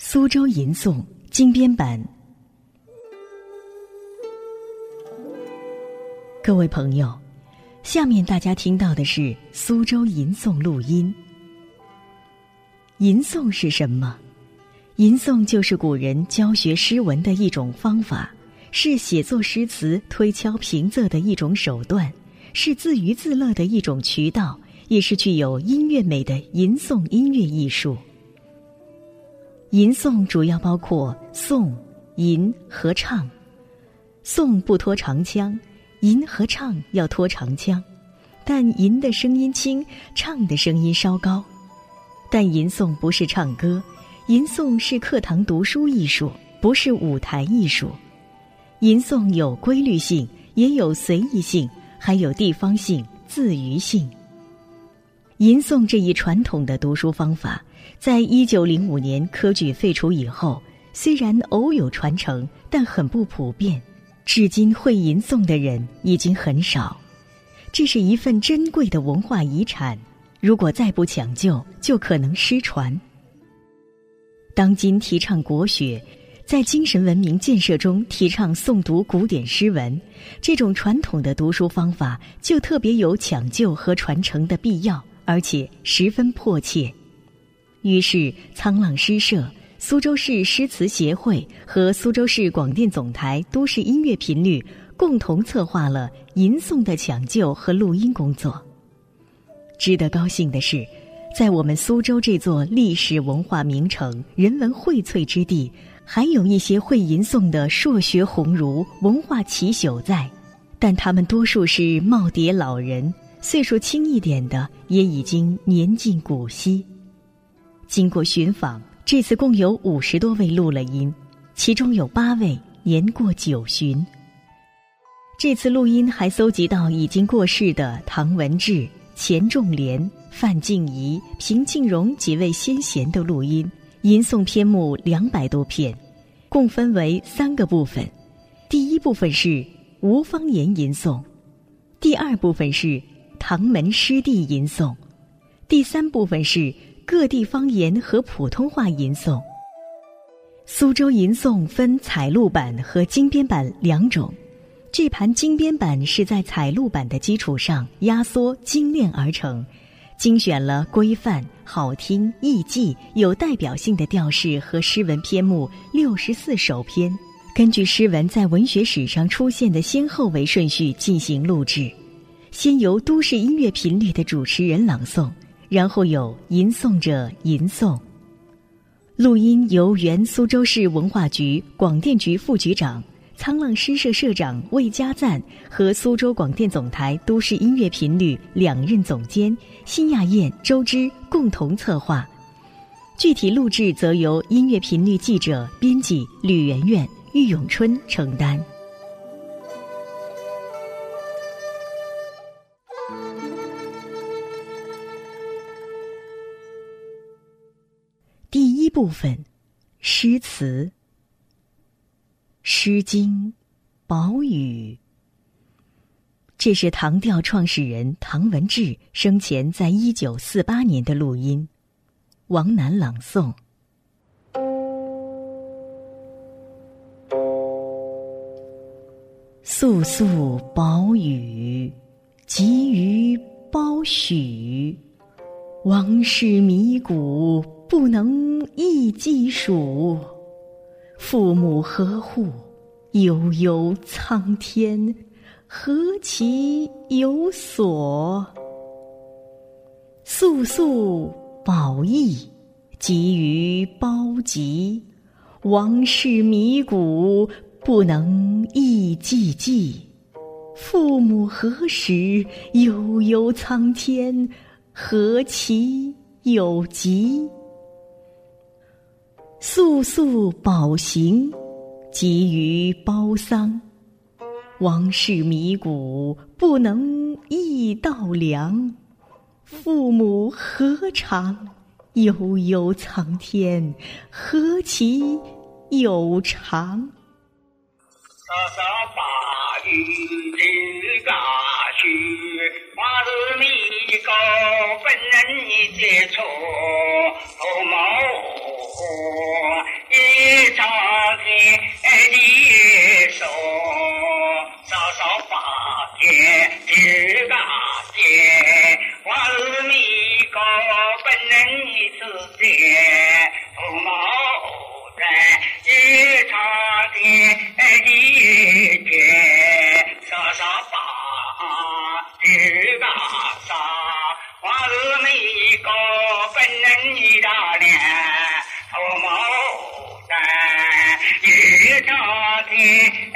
苏州吟诵精编版。各位朋友，下面大家听到的是苏州吟诵录音。吟诵是什么？吟诵就是古人教学诗文的一种方法，是写作诗词推敲平仄的一种手段，是自娱自乐的一种渠道，也是具有音乐美的吟诵音乐艺术。吟诵主要包括诵、吟和唱。诵不拖长腔，吟和唱要拖长腔，但吟的声音轻，唱的声音稍高。但吟诵不是唱歌。吟诵是课堂读书艺术，不是舞台艺术。吟诵有规律性，也有随意性，还有地方性、自娱性。吟诵这一传统的读书方法，在一九零五年科举废除以后，虽然偶有传承，但很不普遍。至今会吟诵的人已经很少。这是一份珍贵的文化遗产，如果再不抢救，就可能失传。当今提倡国学，在精神文明建设中提倡诵读古典诗文，这种传统的读书方法就特别有抢救和传承的必要，而且十分迫切。于是，沧浪诗社、苏州市诗词协会和苏州市广电总台都市音乐频率共同策划了吟诵的抢救和录音工作。值得高兴的是。在我们苏州这座历史文化名城、人文荟萃之地，还有一些会吟诵的硕学鸿儒、文化奇朽在，但他们多数是耄耋老人，岁数轻一点的也已经年近古稀。经过寻访，这次共有五十多位录了音，其中有八位年过九旬。这次录音还搜集到已经过世的唐文治、钱仲廉。范静怡、平静荣几位先贤的录音，吟诵篇目两百多篇，共分为三个部分。第一部分是无方言吟诵，第二部分是唐门师弟吟诵，第三部分是各地方言和普通话吟诵。苏州吟诵分采录版和精编版两种，这盘精编版是在采录版的基础上压缩精炼而成。精选了规范、好听、易记、有代表性的调式和诗文篇目六十四首篇，根据诗文在文学史上出现的先后为顺序进行录制。先由都市音乐频率的主持人朗诵，然后有吟诵者吟诵。录音由原苏州市文化局广电局副局长。沧浪诗社社长魏家赞和苏州广电总台都市音乐频率两任总监辛亚燕、周之共同策划，具体录制则由音乐频率记者、编辑吕媛媛、郁永春承担。一部分，诗词。《诗经》，宝语。这是唐调创始人唐文治生前在一九四八年的录音，王楠朗诵。素素宝宇，急于褒许。王室迷古，不能易记数。父母何户，悠悠苍天，何其有所？肃肃宝义，急于褒及。王室迷谷，不能易记记。父母何时，悠悠苍天，何其有吉？肃肃宝行，急于褒丧。王室迷古，不能易道良。父母何长，悠悠苍天，何其有长？沙沙把雨知嘎许，花日迷高，本人一接触，十八岁，我是个本人的子弟，头毛在一张的地点，上上山，十八山，我是个本人的脸，头毛在一张的。